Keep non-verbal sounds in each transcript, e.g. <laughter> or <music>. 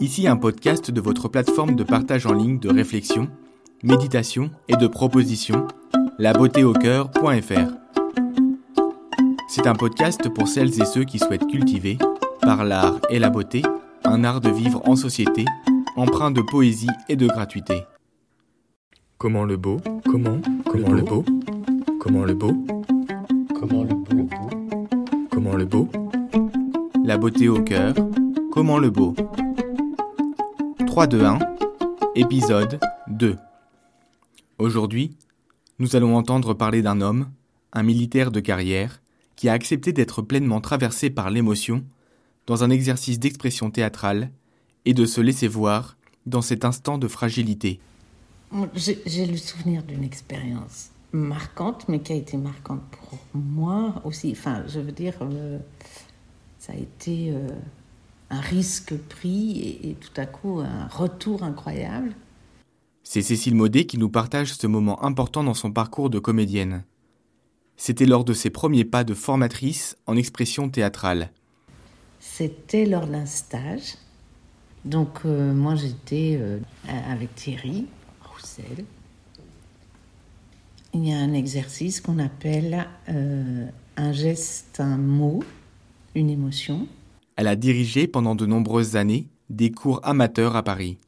Ici un podcast de votre plateforme de partage en ligne de réflexion, méditation et de propositions, labeautéaucoeur.fr. C'est un podcast pour celles et ceux qui souhaitent cultiver, par l'art et la beauté, un art de vivre en société, empreint de poésie et de gratuité. Comment le beau Comment Comment le beau Comment le beau Comment le beau Comment le beau La beauté au cœur. Comment le beau 3, 2, 1. Épisode 2. Aujourd'hui, nous allons entendre parler d'un homme, un militaire de carrière, qui a accepté d'être pleinement traversé par l'émotion dans un exercice d'expression théâtrale et de se laisser voir dans cet instant de fragilité. J'ai le souvenir d'une expérience marquante, mais qui a été marquante pour moi aussi. Enfin, je veux dire, euh, ça a été euh, un risque pris et, et, tout à coup un retour incroyable. C'est Cécile Maudet qui nous partage ce moment important dans son parcours de comédienne. C'était lors de ses premiers pas de formatrice en expression théâtrale. C'était lors d'un stage. Donc euh, moi j'étais euh, avec Thierry Roussel. Il y a un exercice qu'on appelle euh, un geste, un mot, une émotion. Elle a dirigé pendant de nombreuses années des cours amateurs à Paris.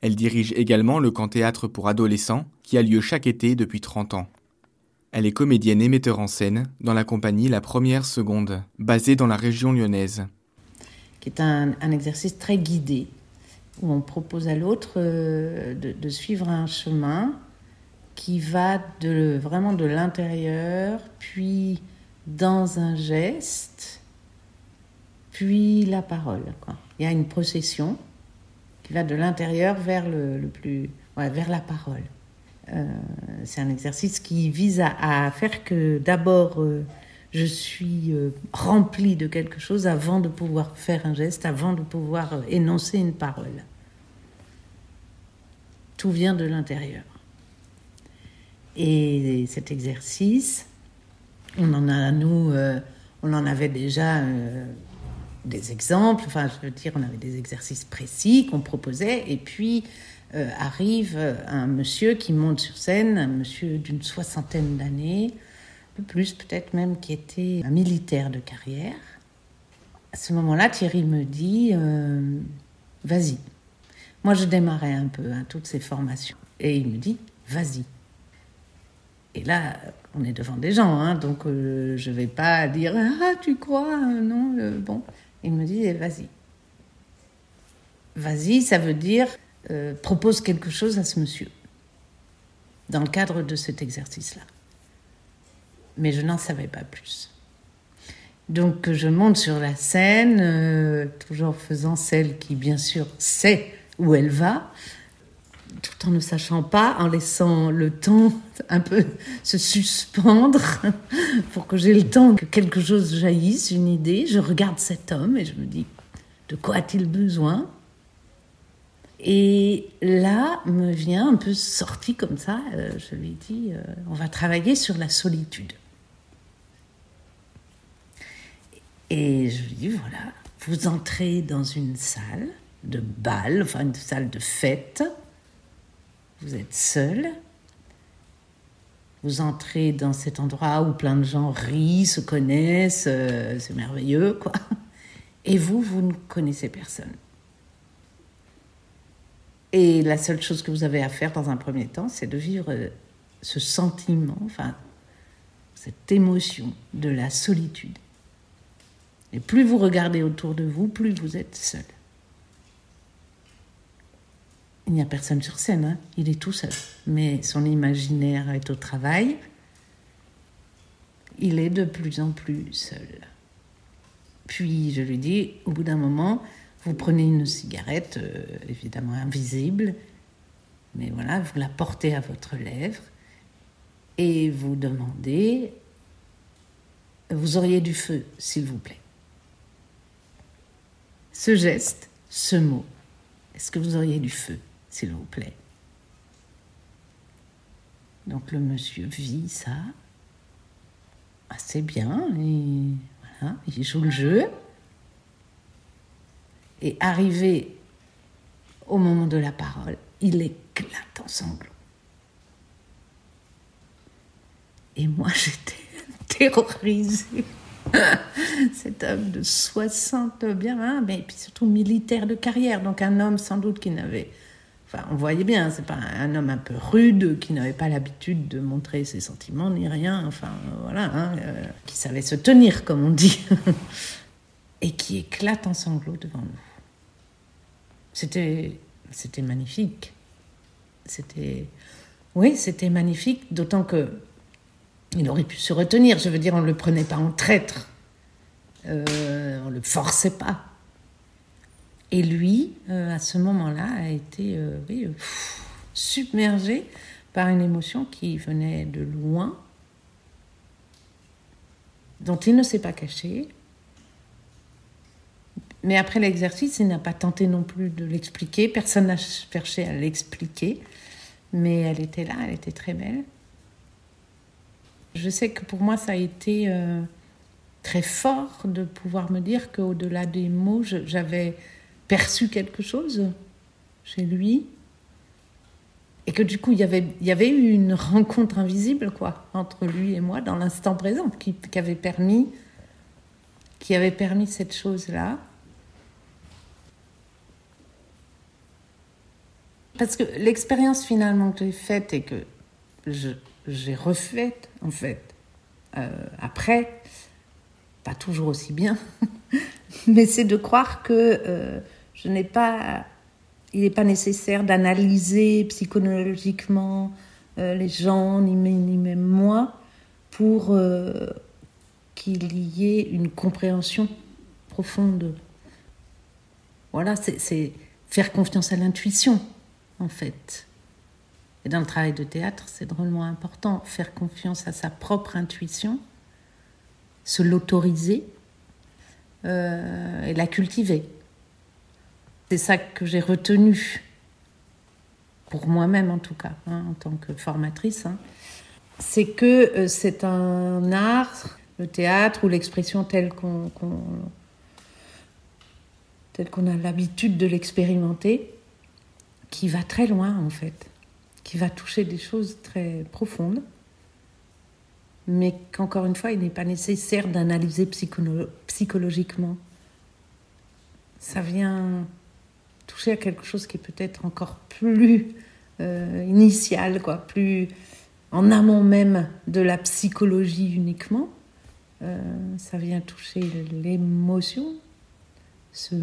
Elle dirige également le camp théâtre pour adolescents qui a lieu chaque été depuis 30 ans. Elle est comédienne et metteur en scène dans la compagnie La Première Seconde, basée dans la région lyonnaise. Qui est un, exercice très guidé, où on propose à l'autre euh, de, de, suivre un chemin qui va de, vraiment de l'intérieur, puis dans un geste, puis la parole. Il y a une procession qui va de l'intérieur vers le, plus, ouais, vers la parole. Euh, c'est un exercice qui vise à, faire que d'abord euh, je suis euh, remplie de quelque chose avant de pouvoir faire un geste, avant de pouvoir énoncer une parole. Tout vient de l'intérieur. Et cet exercice, on en a, nous, on en avait déjà des exemples, enfin, je veux dire, on avait des exercices précis qu'on proposait, et puis euh, arrive un monsieur qui monte sur scène, un monsieur d'une soixantaine d'années, un peu plus peut-être même, qui était un militaire de carrière. À ce moment-là, Thierry me dit euh, Vas-y. Moi, je démarrais un peu hein, toutes ces formations. Et il me dit Vas-y. Et là, on est devant des gens, hein, donc euh, je ne vais pas dire Ah, tu crois Non, euh, bon. Il me dit Vas-y. Vas-y, ça veut dire euh, propose quelque chose à ce monsieur dans le cadre de cet exercice-là. Mais je n'en savais pas plus. Donc je monte sur la scène, euh, toujours faisant celle qui bien sûr sait où elle va, tout en ne sachant pas, en laissant le temps un peu se suspendre pour que j'ai le temps que quelque chose jaillisse, une idée. Je regarde cet homme et je me dis, de quoi a-t-il besoin? Et là me vient un peu sorti comme ça, euh, je lui dis, euh, on va travailler sur la solitude. Et je lui dis, voilà, vous entrez dans une salle de bal, enfin une salle de fête, vous êtes seul, vous entrez dans cet endroit où plein de gens rient, se connaissent, euh, c'est merveilleux, quoi. Et vous, vous ne connaissez personne. Et la seule chose que vous avez à faire dans un premier temps, c'est de vivre ce sentiment, cette émotion de la solitude. Et plus vous regardez autour de vous, plus vous êtes seul. Il n'y a personne sur scène, hein il est tout seul. Mais son imaginaire est au travail. Il est de plus en plus seul. Puis je lui dis, au bout d'un moment, vous prenez une cigarette, euh, évidemment invisible, mais voilà, vous la portez à votre lèvre et vous demandez Vous auriez du feu, s'il vous plaît. Ce geste, ce mot, est-ce que vous auriez du feu, s'il vous plaît Donc le monsieur vit ça assez bien et voilà, il joue le jeu. Et arrivé au moment de la parole, il éclate en sanglots. Et moi, <laughs> j'étais terrorisée. <laughs> Cet homme de 60 bien, hein, mais surtout militaire de carrière, donc un homme sans doute qui n'avait on voyait bien, c'est pas un homme un peu rude qui n'avait pas l'habitude de montrer ses sentiments ni rien. Enfin, voilà, hein, euh, qui savait se tenir, comme on dit, <laughs> et qui éclate en sanglots devant nous. C'était, c'était magnifique. C'était, oui, c'était magnifique, d'autant que il aurait pu se retenir. Je veux dire, on ne le prenait pas en traître. Euh, on ne le forçait pas. Et lui, euh, à ce moment-là, a été euh, euh, submergé par une émotion qui venait de loin, dont il ne s'est pas caché. Mais après l'exercice, il n'a pas tenté non plus de l'expliquer. Personne n'a cherché à l'expliquer. Mais elle était là, elle était très belle. Je sais que pour moi, ça a été très fort de pouvoir me dire qu'au-delà des mots, j'avais perçu quelque chose chez lui et que du coup il y avait, il y avait eu une rencontre invisible quoi entre lui et moi dans l'instant présent qui, qui, avait permis qui avait permis cette chose là parce que l'expérience finalement que j'ai faite et que j'ai refaite en fait euh, après pas toujours aussi bien <laughs> <laughs> mais c'est de croire que euh, je n'ai pas, il n'est pas nécessaire d'analyser psychologiquement euh, les gens, ni, même moi, pour euh, qu'il y ait une compréhension profonde. Voilà, c'est faire confiance à l'intuition, en fait. Et dans le travail de théâtre, c'est drôlement important, faire confiance à sa propre intuition, se l'autoriser euh, et la cultiver. C'est ça que j'ai retenu, pour moi-même en tout cas, hein, en tant que formatrice. Hein. C'est que euh, c'est un art, le théâtre ou l'expression telle qu'on telle qu'on a l'habitude de l'expérimenter, qui va très loin en fait, qui va toucher des choses très profondes, mais qu'encore une fois, il n'est pas nécessaire d'analyser psychologiquement. Ça vient toucher à quelque chose qui est peut-être encore plus euh, initial, quoi, plus en amont même de la psychologie uniquement. Euh, ça vient toucher l'émotion, ce,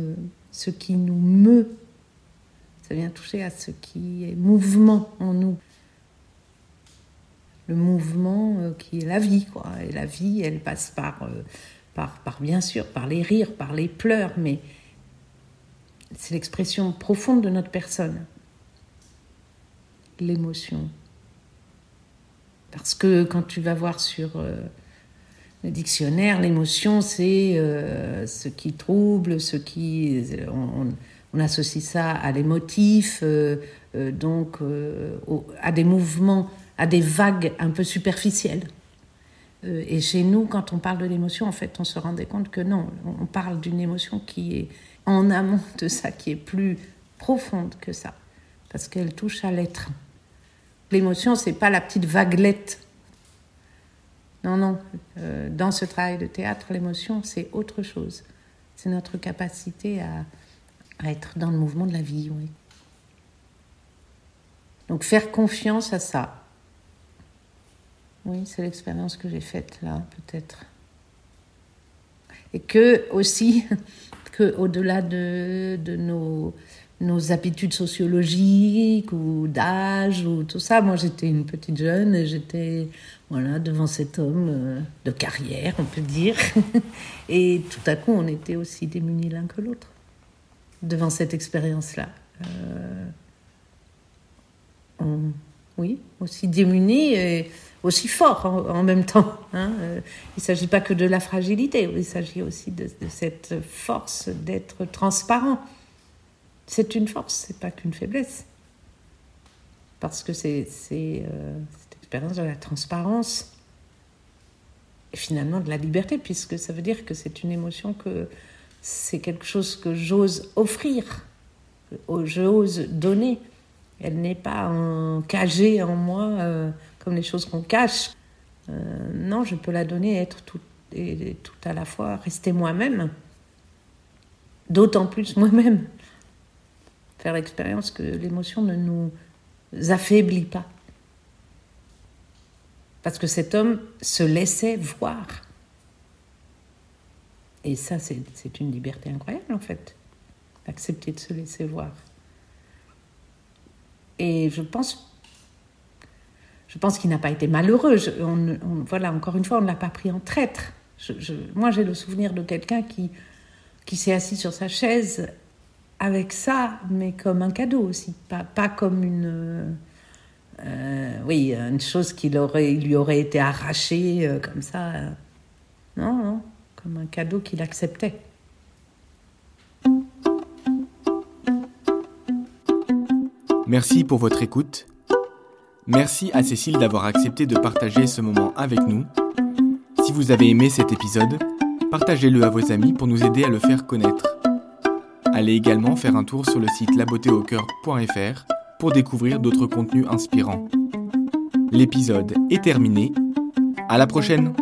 ce qui nous meut. Ça vient toucher à ce qui est mouvement en nous. Le mouvement euh, qui est la vie, quoi. Et la vie, elle passe par, par, par, bien sûr, par les rires, par les pleurs, mais c'est l'expression profonde de notre personne, l'émotion. Parce que quand tu vas voir sur euh, le dictionnaire, l'émotion, c'est euh, ce qui trouble, ce qui... On, associe ça à l'émotif, euh, donc à des mouvements, à des vagues un peu superficielles. et chez nous, quand on parle de l'émotion, en fait, on se rendait compte que non, on parle d'une émotion qui est en amont de ça, qui est plus profonde que ça, parce qu'elle touche à l'être. L'émotion, c'est pas la petite vaguelette. Non, non. Euh, dans ce travail de théâtre, l'émotion, c'est autre chose. C'est notre capacité à, à, être dans le mouvement de la vie, oui. Donc faire confiance à ça. Oui, c'est l'expérience que j'ai faite là, peut-être. Et que aussi, <laughs> qu'au-delà de, de nos, nos habitudes sociologiques ou d'âge ou tout ça. Moi, j'étais une petite jeune et j'étais voilà, devant cet homme euh, de carrière, on peut dire. <laughs> et tout à coup, on était aussi démunis l'un que l'autre devant cette expérience-là. Euh, oui, aussi démunis et aussi fort en, même temps. Hein. Euh, il ne s'agit pas que de la fragilité, il s'agit aussi de, cette force d'être transparent. C'est une force, c'est pas qu'une faiblesse. Parce que c'est euh, cette expérience de la transparence et finalement de la liberté, puisque ça veut dire que c'est une émotion que c'est quelque chose que j'ose offrir je ose donner. Elle n'est pas en, cagée en moi euh, comme les choses qu'on cache. Euh, non, je peux la donner, être tout, et, tout à la fois, rester moi-même. D'autant plus moi-même. Faire l'expérience que l'émotion ne nous affaiblit pas. Parce que cet homme se laissait voir. Et ça, c'est une liberté incroyable, en fait, d'accepter de se laisser voir. Et je pense, je pense qu'il n'a pas été malheureux. voilà, encore une fois, on ne l'a pas pris en traître. moi, j'ai le souvenir de quelqu'un qui, qui s'est assis sur sa chaise avec ça, mais comme un cadeau aussi, pas, pas comme une euh, oui, une chose qui aurait, lui aurait été arrachée euh, comme ça. non, non, comme un cadeau qu'il acceptait. Merci pour votre écoute. Merci à Cécile d'avoir accepté de partager ce moment avec nous. Si vous avez aimé cet épisode, partagez-le à vos amis pour nous aider à le faire connaître. Allez également faire un tour sur le site labeautéaucoeur.fr pour découvrir d'autres contenus inspirants. L'épisode est terminé. À la prochaine!